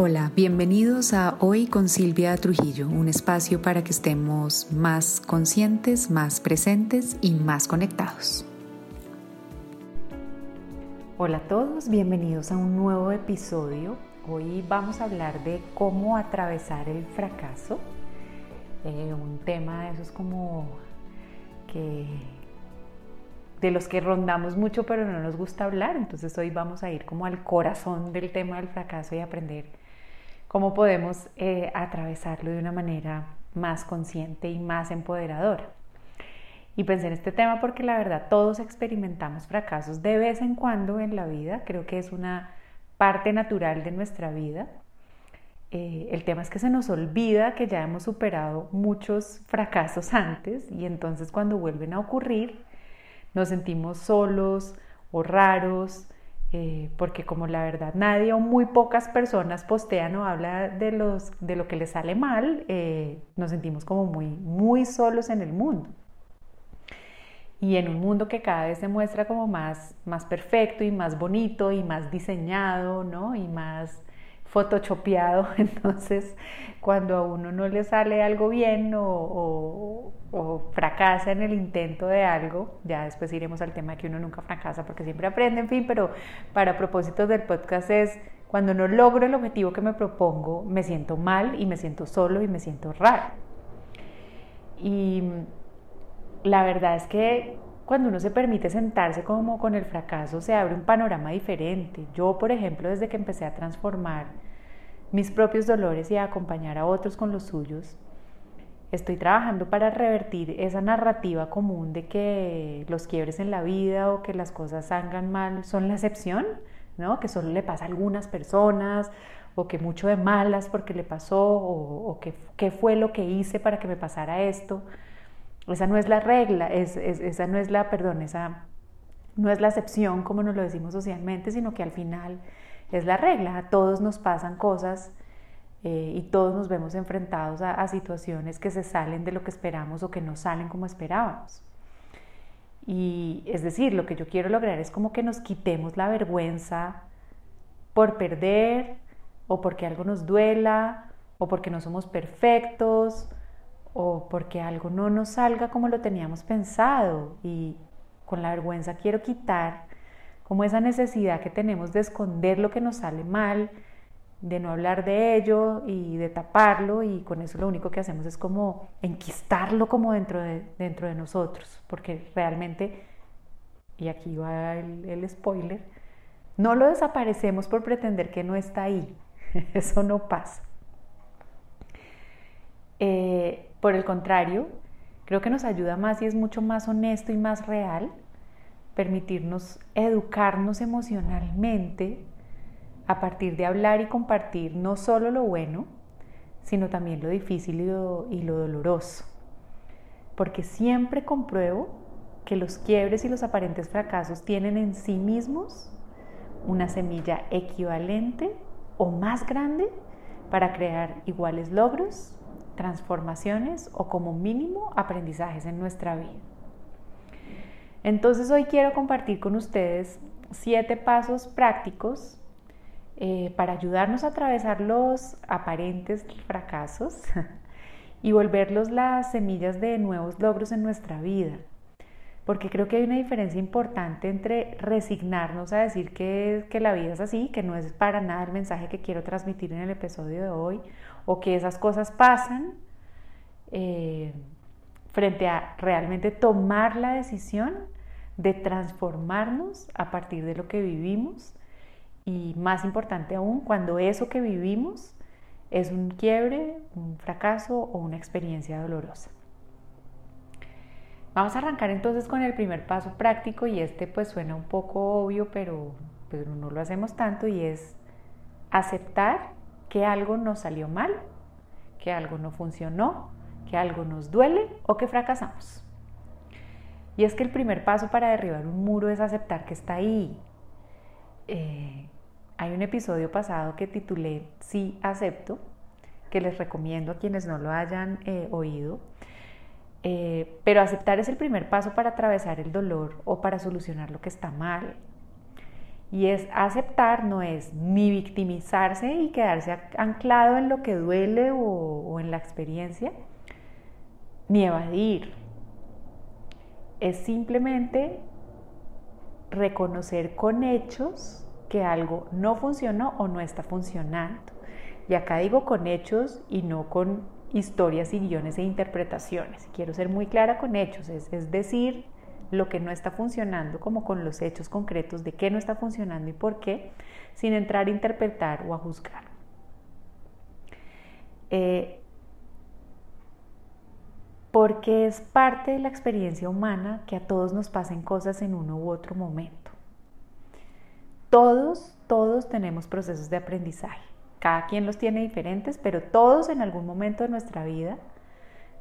Hola, bienvenidos a Hoy con Silvia Trujillo, un espacio para que estemos más conscientes, más presentes y más conectados. Hola a todos, bienvenidos a un nuevo episodio. Hoy vamos a hablar de cómo atravesar el fracaso. Eh, un tema de esos como que de los que rondamos mucho pero no nos gusta hablar. Entonces hoy vamos a ir como al corazón del tema del fracaso y aprender cómo podemos eh, atravesarlo de una manera más consciente y más empoderadora. Y pensé en este tema porque la verdad todos experimentamos fracasos de vez en cuando en la vida, creo que es una parte natural de nuestra vida. Eh, el tema es que se nos olvida que ya hemos superado muchos fracasos antes y entonces cuando vuelven a ocurrir nos sentimos solos o raros, eh, porque como la verdad nadie o muy pocas personas postean o habla de, los, de lo que les sale mal, eh, nos sentimos como muy, muy solos en el mundo. Y en un mundo que cada vez se muestra como más, más perfecto y más bonito y más diseñado, ¿no? Y más photoshopeado, entonces cuando a uno no le sale algo bien o, fracasa en el intento de algo, ya después iremos al tema de que uno nunca fracasa porque siempre aprende, en fin, pero para propósitos del podcast es cuando no logro el objetivo que me propongo, me siento mal y me siento solo y me siento raro. Y la verdad es que cuando uno se permite sentarse como con el fracaso, se abre un panorama diferente. Yo, por ejemplo, desde que empecé a transformar mis propios dolores y a acompañar a otros con los suyos, estoy trabajando para revertir esa narrativa común de que los quiebres en la vida o que las cosas salgan mal son la excepción, ¿no? que solo le pasa a algunas personas o que mucho de malas porque le pasó o, que qué fue lo que hice para que me pasara esto. Esa no es la regla, esa no es la, perdón, esa no es la excepción como nos lo decimos socialmente, sino que al final es la regla. Todos nos pasan cosas eh, y todos nos vemos enfrentados a, situaciones que se salen de lo que esperamos o que no salen como esperábamos. Y es decir, lo que yo quiero lograr es como que nos quitemos la vergüenza por perder o porque algo nos duela o porque no somos perfectos o porque algo no nos salga como lo teníamos pensado. Y con la vergüenza quiero quitar como esa necesidad que tenemos de esconder lo que nos sale mal, de no hablar de ello y de taparlo. Y con eso lo único que hacemos es como enquistarlo como dentro de, dentro de nosotros, porque realmente, y aquí va el, spoiler, no lo desaparecemos por pretender que no está ahí, eso no pasa. Eh, por el contrario, creo que nos ayuda más y es mucho más honesto y más real permitirnos educarnos emocionalmente a partir de hablar y compartir no solo lo bueno, sino también lo difícil y lo, doloroso. Porque siempre compruebo que los quiebres y los aparentes fracasos tienen en sí mismos una semilla equivalente o más grande para crear iguales logros transformaciones o como mínimo aprendizajes en nuestra vida. Entonces hoy quiero compartir con ustedes siete pasos prácticos eh, para ayudarnos a atravesar los aparentes fracasos y volverlos las semillas de nuevos logros en nuestra vida. Porque creo que hay una diferencia importante entre resignarnos a decir que, la vida es así, que no es para nada el mensaje que quiero transmitir en el episodio de hoy, o que esas cosas pasan, eh, frente a realmente tomar la decisión de transformarnos a partir de lo que vivimos y más importante aún, cuando eso que vivimos es un quiebre, un fracaso o una experiencia dolorosa. Vamos a arrancar entonces con el primer paso práctico y este pues suena un poco obvio, pero, pero no lo hacemos tanto y es aceptar que algo nos salió mal, que algo no funcionó, que algo nos duele o que fracasamos. Y es que el primer paso para derribar un muro es aceptar que está ahí. Eh, hay un episodio pasado que titulé Sí acepto, que les recomiendo a quienes no lo hayan eh, oído. Eh, pero aceptar es el primer paso para atravesar el dolor o para solucionar lo que está mal. Y es aceptar, no es ni victimizarse y quedarse anclado en lo que duele o, o en la experiencia, ni evadir. Es simplemente reconocer con hechos que algo no funcionó o no está funcionando. Y acá digo con hechos y no con historias y guiones e interpretaciones. Quiero ser muy clara con hechos, es, decir, lo que no está funcionando como con los hechos concretos de qué no está funcionando y por qué, sin entrar a interpretar o a juzgar. Eh, porque es parte de la experiencia humana que a todos nos pasen cosas en uno u otro momento. Todos, todos tenemos procesos de aprendizaje. Cada quien los tiene diferentes, pero todos en algún momento de nuestra vida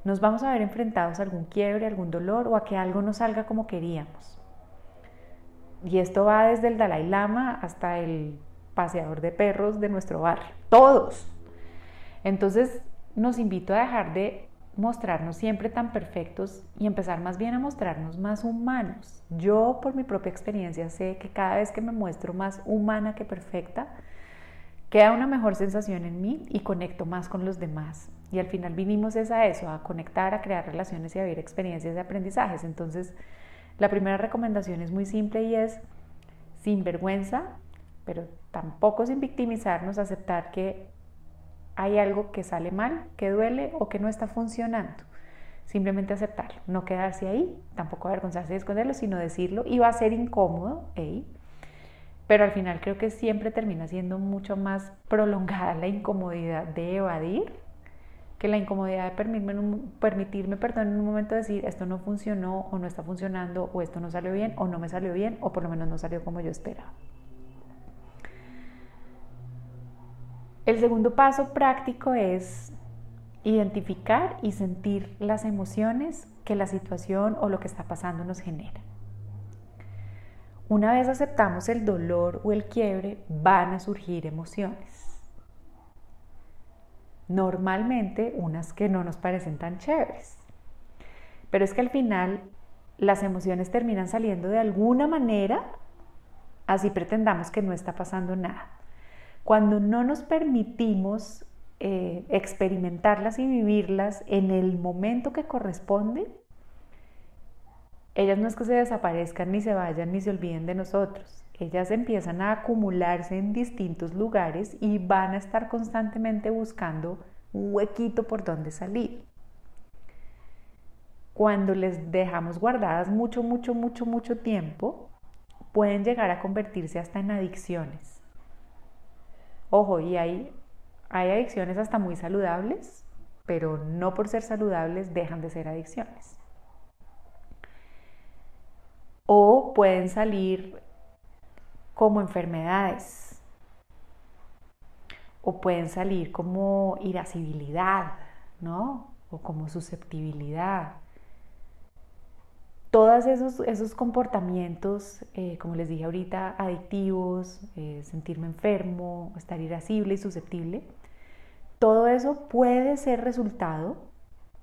nos vamos a ver enfrentados a algún quiebre, algún dolor o a que algo no salga como queríamos. Y esto va desde el Dalai Lama hasta el paseador de perros de nuestro barrio. Todos. Entonces nos invito a dejar de mostrarnos siempre tan perfectos y empezar más bien a mostrarnos más humanos. Yo por mi propia experiencia sé que cada vez que me muestro más humana que perfecta, queda una mejor sensación en mí y conecto más con los demás. Y al final vinimos es a eso, a conectar, a crear relaciones y a vivir experiencias de aprendizajes. Entonces, la primera recomendación es muy simple y es, sin vergüenza, pero tampoco sin victimizarnos, aceptar que hay algo que sale mal, que duele o que no está funcionando. Simplemente aceptarlo, no quedarse ahí, tampoco avergonzarse de esconderlo, sino decirlo y va a ser incómodo, pero al final creo que siempre termina siendo mucho más prolongada la incomodidad de evadir que la incomodidad de permitirme, permitirme perdón, en un momento decir esto no funcionó o no está funcionando o esto no salió bien o no me salió bien o por lo menos no salió como yo esperaba. El segundo paso práctico es identificar y sentir las emociones que la situación o lo que está pasando nos genera. Una vez aceptamos el dolor o el quiebre, van a surgir emociones. Normalmente unas que no nos parecen tan chéveres. Pero es que al final las emociones terminan saliendo de alguna manera, así pretendamos que no está pasando nada. Cuando no nos permitimos eh, experimentarlas y vivirlas en el momento que corresponde, ellas no es que se desaparezcan ni se vayan ni se olviden de nosotros. Ellas empiezan a acumularse en distintos lugares y van a estar constantemente buscando un huequito por donde salir. Cuando les dejamos guardadas mucho, mucho, mucho, mucho tiempo, pueden llegar a convertirse hasta en adicciones. Ojo, y hay, hay adicciones hasta muy saludables, pero no por ser saludables dejan de ser adicciones. O pueden salir como enfermedades. O pueden salir como irascibilidad, ¿no? O como susceptibilidad todos esos, esos comportamientos, eh, como les dije ahorita, adictivos, eh, sentirme enfermo, estar irascible y susceptible, todo eso puede ser resultado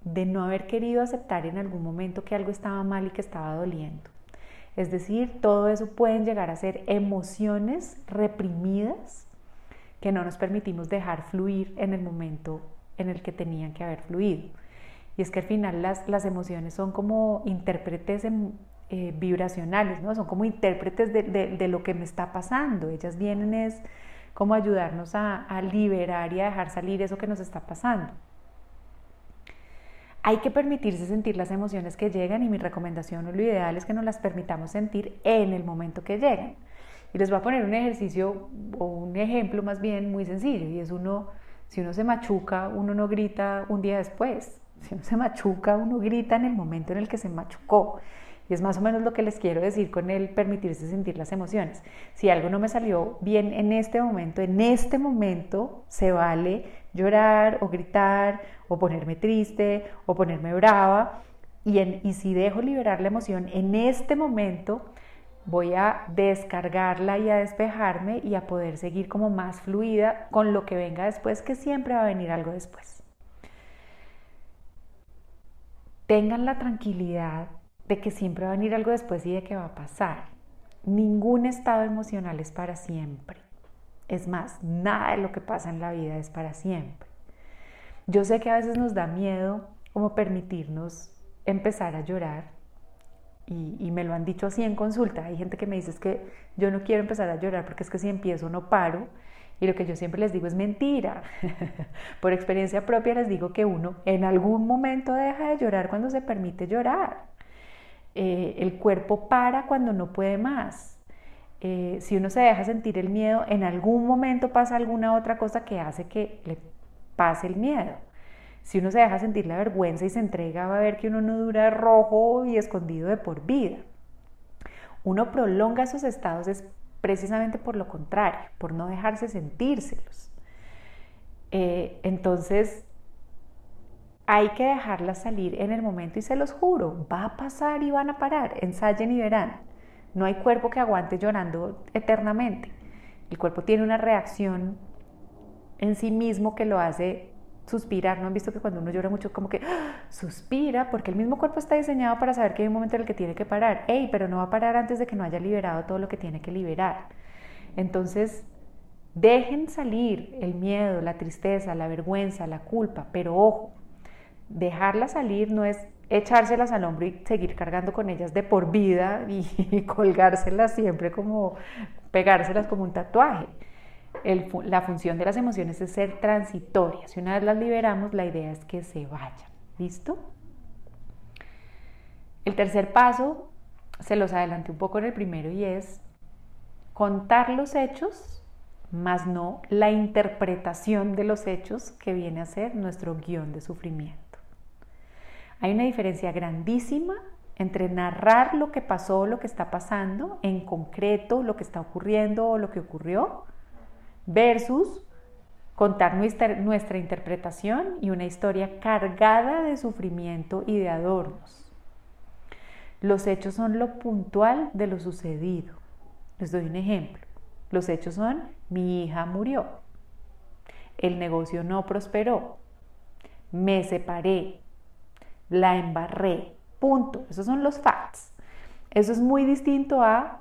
de no haber querido aceptar en algún momento que algo estaba mal y que estaba doliendo. Es decir, todo eso pueden llegar a ser emociones reprimidas que no nos permitimos dejar fluir en el momento en el que tenían que haber fluido. Y es que al final las, las emociones son como intérpretes eh, vibracionales, ¿no? Son como intérpretes de, de, lo que me está pasando. Ellas vienen es como ayudarnos a liberar y a dejar salir eso que nos está pasando. Hay que permitirse sentir las emociones que llegan y mi recomendación o lo ideal es que nos las permitamos sentir en el momento que llegan. Y les voy a poner un ejercicio o un ejemplo más bien muy sencillo y es uno, si uno se machuca, uno no grita un día después, si uno se machuca, uno grita en el momento en el que se machucó. Y es más o menos lo que les quiero decir con el permitirse sentir las emociones. Si algo no me salió bien en este momento, en este momento se vale llorar o gritar o ponerme triste o ponerme brava. Y, y si dejo liberar la emoción en este momento, voy a descargarla y a despejarme y a poder seguir como más fluida con lo que venga después, que siempre va a venir algo después. tengan la tranquilidad de que siempre va a venir algo después y de que va a pasar. ningún estado emocional es para siempre. Es más, nada de lo que pasa en la vida es para siempre. Yo sé que a veces nos da miedo como permitirnos empezar a llorar y, me lo han dicho así en consulta. Hay gente que me dice es que yo no quiero empezar a llorar porque es que si empiezo no paro. Y lo que yo siempre les digo es mentira. Por experiencia propia les digo que uno en algún momento deja de llorar cuando se permite llorar. Eh, el cuerpo para cuando no puede más. Eh, si uno se deja sentir el miedo, en algún momento pasa alguna otra cosa que hace que le pase el miedo. Si uno se deja sentir la vergüenza y se entrega, va a ver que uno no dura rojo y escondido de por vida. Uno prolonga esos estados es precisamente por lo contrario, por no dejarse sentírselos. Eh, entonces, hay que dejarlas salir en el momento y se los juro, va a pasar y van a parar, ensayen y verán. No hay cuerpo que aguante llorando eternamente. El cuerpo tiene una reacción en sí mismo que lo hace suspirar. ¿No han visto que cuando uno llora mucho como que ¡ah! suspira? Porque el mismo cuerpo está diseñado para saber que hay un momento en el que tiene que parar. ¡Ey! Pero no va a parar antes de que no haya liberado todo lo que tiene que liberar. Entonces, dejen salir el miedo, la tristeza, la vergüenza, la culpa, pero ojo, dejarla salir no es echárselas al hombro y seguir cargando con ellas de por vida y colgárselas siempre como pegárselas como un tatuaje la función de las emociones es ser transitorias. Si una vez las liberamos, la idea es que se vayan. ¿Listo? El tercer paso, se los adelanté un poco en el primero y es contar los hechos, más no la interpretación de los hechos que viene a ser nuestro guion de sufrimiento. Hay una diferencia grandísima entre narrar lo que pasó, lo que está pasando, en concreto, lo que está ocurriendo o lo que ocurrió, versus contar nuestra, nuestra, interpretación y una historia cargada de sufrimiento y de adornos. Los hechos son lo puntual de lo sucedido. Les doy un ejemplo. Los hechos son mi hija murió, el negocio no prosperó, me separé, la embarré, punto. Esos son los facts. Eso es muy distinto a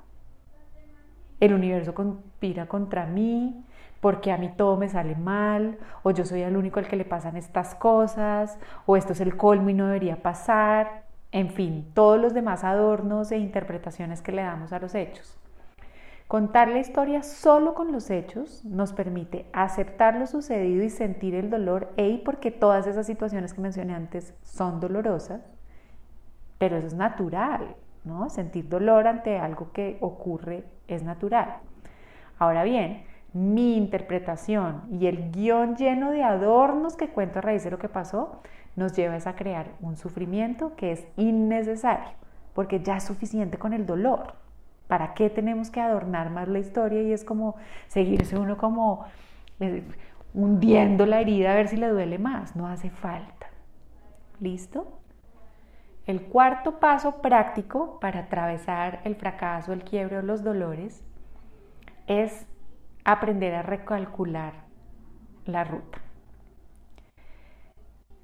el universo conspira contra mí, porque a mí todo me sale mal, o yo soy el único al que le pasan estas cosas, o esto es el colmo y no debería pasar, en fin, todos los demás adornos e interpretaciones que le damos a los hechos. Contar la historia solo con los hechos nos permite aceptar lo sucedido y sentir el dolor, y porque todas esas situaciones que mencioné antes son dolorosas, pero eso es natural, ¿no? Sentir dolor ante algo que ocurre es natural. Ahora bien, mi interpretación y el guion lleno de adornos que cuento a raíz de lo que pasó, nos lleva a crear un sufrimiento que es innecesario, porque ya es suficiente con el dolor. ¿Para qué tenemos que adornar más la historia? Y es como seguirse uno como eh, hundiendo la herida a ver si le duele más. No hace falta. ¿Listo? El cuarto paso práctico para atravesar el fracaso, el quiebre o los dolores es aprender a recalcular la ruta.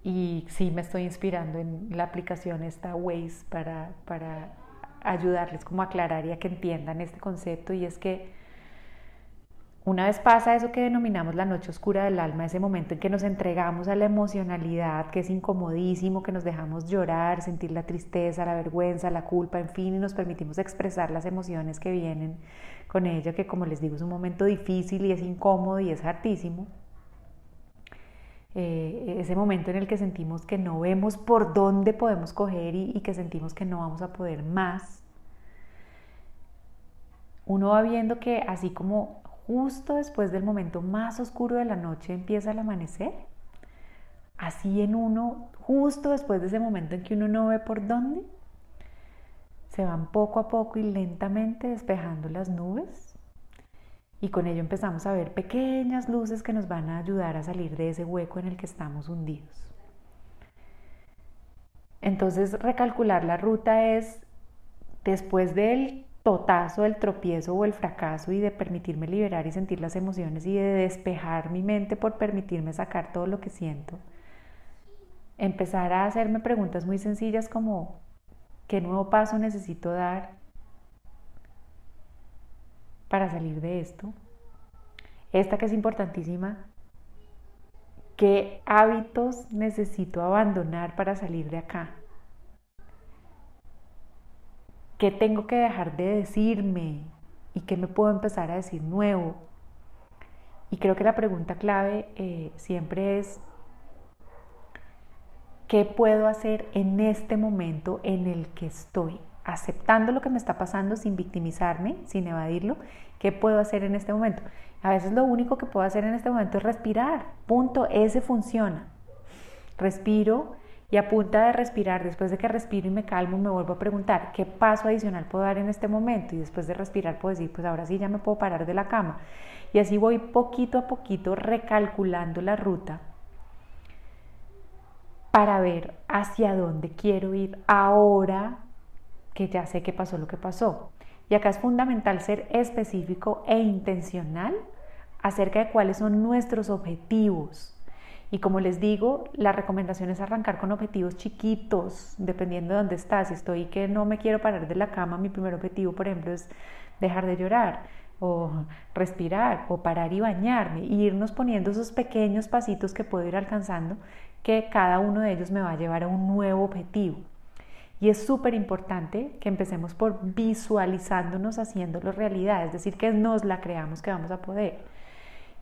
Y sí me estoy inspirando en la aplicación esta Waze para, para ayudarles como a aclarar y a que entiendan este concepto y es que una vez pasa eso que denominamos la noche oscura del alma, ese momento en que nos entregamos a la emocionalidad, que es incomodísimo, que nos dejamos llorar, sentir la tristeza, la vergüenza, la culpa, en fin, y nos permitimos expresar las emociones que vienen con ella, que como les digo es un momento difícil y es incómodo y es hartísimo. Eh, ese momento en el que sentimos que no vemos por dónde podemos coger y, y que sentimos que no vamos a poder más. Uno va viendo que así como justo después del momento más oscuro de la noche empieza el amanecer. Así en uno, justo después de ese momento en que uno no ve por dónde, se van poco a poco y lentamente despejando las nubes y con ello empezamos a ver pequeñas luces que nos van a ayudar a salir de ese hueco en el que estamos hundidos. Entonces recalcular la ruta es después del totazo del tropiezo o el fracaso y de permitirme liberar y sentir las emociones y de despejar mi mente por permitirme sacar todo lo que siento. Empezar a hacerme preguntas muy sencillas como ¿qué nuevo paso necesito dar? Para salir de esto. Esta que es importantísima, ¿qué hábitos necesito abandonar para salir de acá? ¿Qué tengo que dejar de decirme? ¿Y qué me puedo empezar a decir nuevo? Y creo que la pregunta clave eh, siempre es, ¿qué puedo hacer en este momento en el que estoy? Aceptando lo que me está pasando sin victimizarme, sin evadirlo, ¿qué puedo hacer en este momento? A veces lo único que puedo hacer en este momento es respirar, punto, ese funciona. Respiro y a punta de respirar, después de que respiro y me calmo, me vuelvo a preguntar qué paso adicional puedo dar en este momento y después de respirar puedo decir, pues ahora sí ya me puedo parar de la cama. Y así voy poquito a poquito recalculando la ruta para ver hacia dónde quiero ir ahora que ya sé que pasó lo que pasó. Y acá es fundamental ser específico e intencional acerca de cuáles son nuestros objetivos y como les digo, la recomendación es arrancar con objetivos chiquitos, dependiendo de dónde estás. Si estoy que no me quiero parar de la cama, mi primer objetivo, por ejemplo, es dejar de llorar o respirar o parar y bañarme, e irnos poniendo esos pequeños pasitos que puedo ir alcanzando, que cada uno de ellos me va a llevar a un nuevo objetivo. Y es súper importante que empecemos por visualizándonos haciéndolo realidad, es decir, que nos la creamos que vamos a poder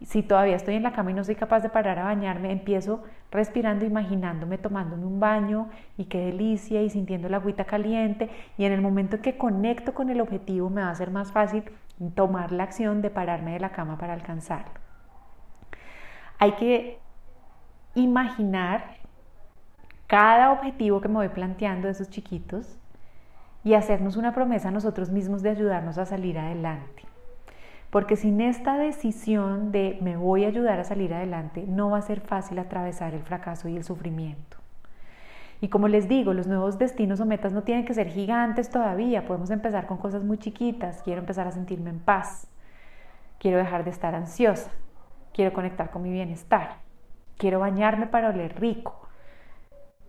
si todavía estoy en la cama y no soy capaz de parar a bañarme, empiezo respirando, imaginándome tomándome un baño y qué delicia y sintiendo la agüita caliente y en el momento que conecto con el objetivo me va a ser más fácil tomar la acción de pararme de la cama para alcanzarlo. Hay que imaginar cada objetivo que me voy planteando de esos chiquitos y hacernos una promesa a nosotros mismos de ayudarnos a salir adelante. Porque sin esta decisión de me voy a ayudar a salir adelante, no va a ser fácil atravesar el fracaso y el sufrimiento. Y como les digo, los nuevos destinos o metas no tienen que ser gigantes todavía, podemos empezar con cosas muy chiquitas. Quiero empezar a sentirme en paz, quiero dejar de estar ansiosa, quiero conectar con mi bienestar, quiero bañarme para oler rico,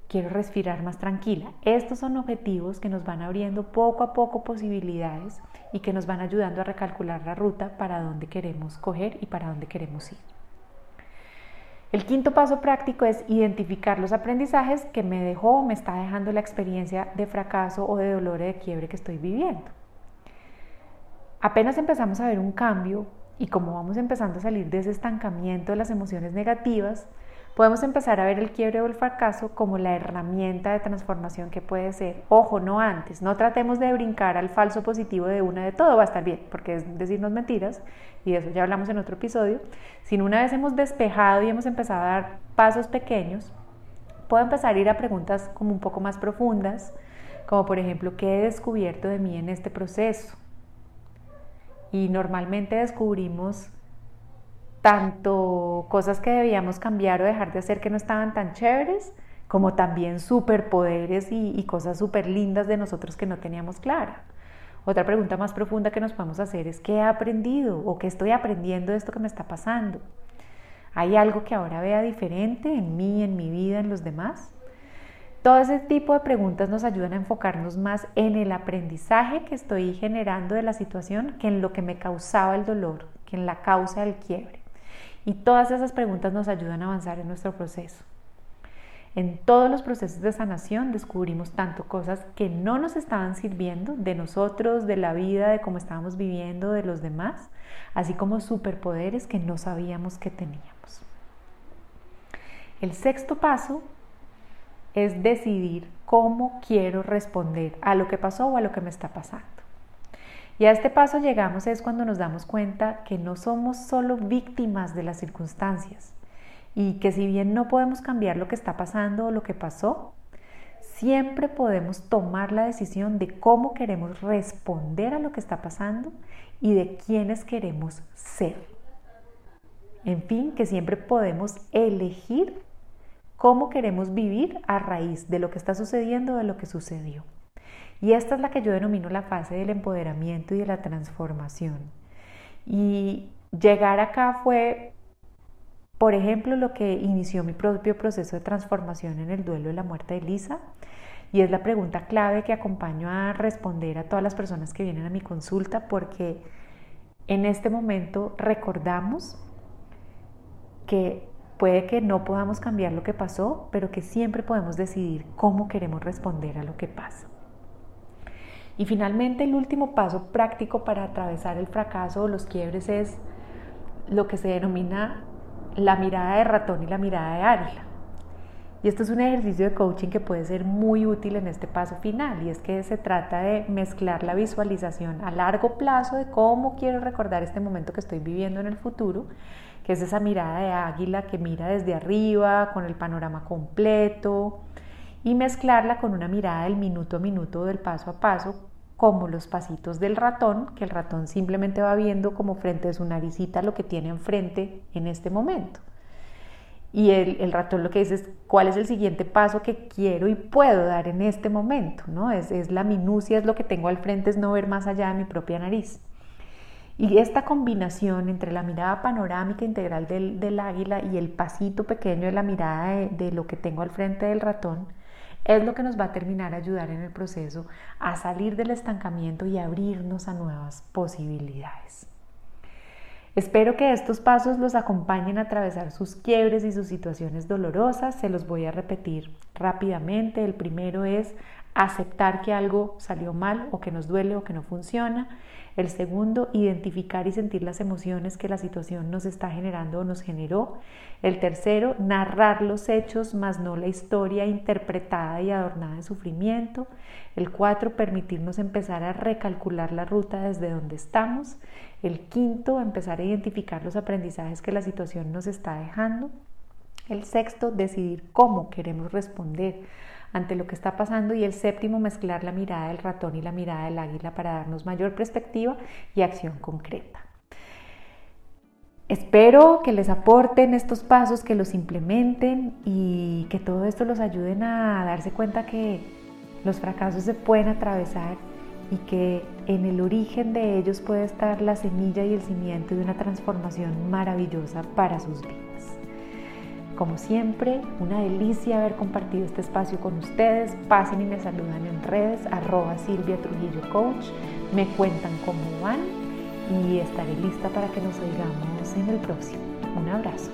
quiero respirar más tranquila. Estos son objetivos que nos van abriendo poco a poco posibilidades y que nos van ayudando a recalcular la ruta para dónde queremos coger y para dónde queremos ir. El quinto paso práctico es identificar los aprendizajes que me dejó o me está dejando la experiencia de fracaso o de dolor de quiebre que estoy viviendo. Apenas empezamos a ver un cambio y como vamos empezando a salir de ese estancamiento de las emociones negativas, podemos empezar a ver el quiebre o el fracaso como la herramienta de transformación que puede ser. Ojo, no antes, no tratemos de brincar al falso positivo de una de todo, va a estar bien, porque es decirnos mentiras, y de eso ya hablamos en otro episodio, sino una vez hemos despejado y hemos empezado a dar pasos pequeños, puedo empezar a ir a preguntas como un poco más profundas, como por ejemplo, ¿qué he descubierto de mí en este proceso? Y normalmente descubrimos tanto cosas que debíamos cambiar o dejar de hacer que no estaban tan chéveres, como también superpoderes y, y cosas súper lindas de nosotros que no teníamos clara. Otra pregunta más profunda que nos podemos hacer es ¿qué he aprendido o qué estoy aprendiendo de esto que me está pasando? ¿Hay algo que ahora vea diferente en mí, en mi vida, en los demás? Todo ese tipo de preguntas nos ayudan a enfocarnos más en el aprendizaje que estoy generando de la situación que en lo que me causaba el dolor, que en la causa del quiebre. Y todas esas preguntas nos ayudan a avanzar en nuestro proceso. En todos los procesos de sanación descubrimos tanto cosas que no nos estaban sirviendo de nosotros, de la vida, de cómo estábamos viviendo, de los demás, así como superpoderes que no sabíamos que teníamos. El sexto paso es decidir cómo quiero responder a lo que pasó o a lo que me está pasando. Y a este paso llegamos es cuando nos damos cuenta que no somos solo víctimas de las circunstancias y que si bien no podemos cambiar lo que está pasando o lo que pasó, siempre podemos tomar la decisión de cómo queremos responder a lo que está pasando y de quiénes queremos ser. En fin, que siempre podemos elegir cómo queremos vivir a raíz de lo que está sucediendo o de lo que sucedió. Y esta es la que yo denomino la fase del empoderamiento y de la transformación. Y llegar acá fue, por ejemplo, lo que inició mi propio proceso de transformación en el duelo de la muerte de Lisa. Y es la pregunta clave que acompaño a responder a todas las personas que vienen a mi consulta porque en este momento recordamos que puede que no podamos cambiar lo que pasó, pero que siempre podemos decidir cómo queremos responder a lo que pasa. Y finalmente el último paso práctico para atravesar el fracaso o los quiebres es lo que se denomina la mirada de ratón y la mirada de águila. Y esto es un ejercicio de coaching que puede ser muy útil en este paso final y es que se trata de mezclar la visualización a largo plazo de cómo quiero recordar este momento que estoy viviendo en el futuro, que es esa mirada de águila que mira desde arriba con el panorama completo y mezclarla con una mirada del minuto a minuto, del paso a paso, como los pasitos del ratón, que el ratón simplemente va viendo como frente a su naricita lo que tiene enfrente en este momento. Y el, ratón lo que dice es cuál es el siguiente paso que quiero y puedo dar en este momento, ¿no? Es, es la minucia, es lo que tengo al frente, es no ver más allá de mi propia nariz. Y esta combinación entre la mirada panorámica integral del, águila y el pasito pequeño de la mirada de, de, lo que tengo al frente del ratón es lo que nos va a terminar a ayudar en el proceso a salir del estancamiento y abrirnos a nuevas posibilidades. Espero que estos pasos los acompañen a atravesar sus quiebres y sus situaciones dolorosas. Se los voy a repetir rápidamente. El primero es aceptar que algo salió mal o que nos duele o que no funciona. El segundo, identificar y sentir las emociones que la situación nos está generando o nos generó. El tercero, narrar los hechos, más no la historia interpretada y adornada de sufrimiento. El cuatro, permitirnos empezar a recalcular la ruta desde donde estamos. El quinto, empezar a identificar los aprendizajes que la situación nos está dejando. El sexto, decidir cómo queremos responder ante lo que está pasando y el séptimo mezclar la mirada del ratón y la mirada del águila para darnos mayor perspectiva y acción concreta. Espero que les aporten estos pasos, que los implementen y que todo esto los ayuden a darse cuenta que los fracasos se pueden atravesar y que en el origen de ellos puede estar la semilla y el cimiento de una transformación maravillosa para sus vidas. Como siempre, una delicia haber compartido este espacio con ustedes. Pasen y me saludan en redes, arroba Silvia Trujillo Coach. Me cuentan cómo van y estaré lista para que nos oigamos en el próximo. Un abrazo.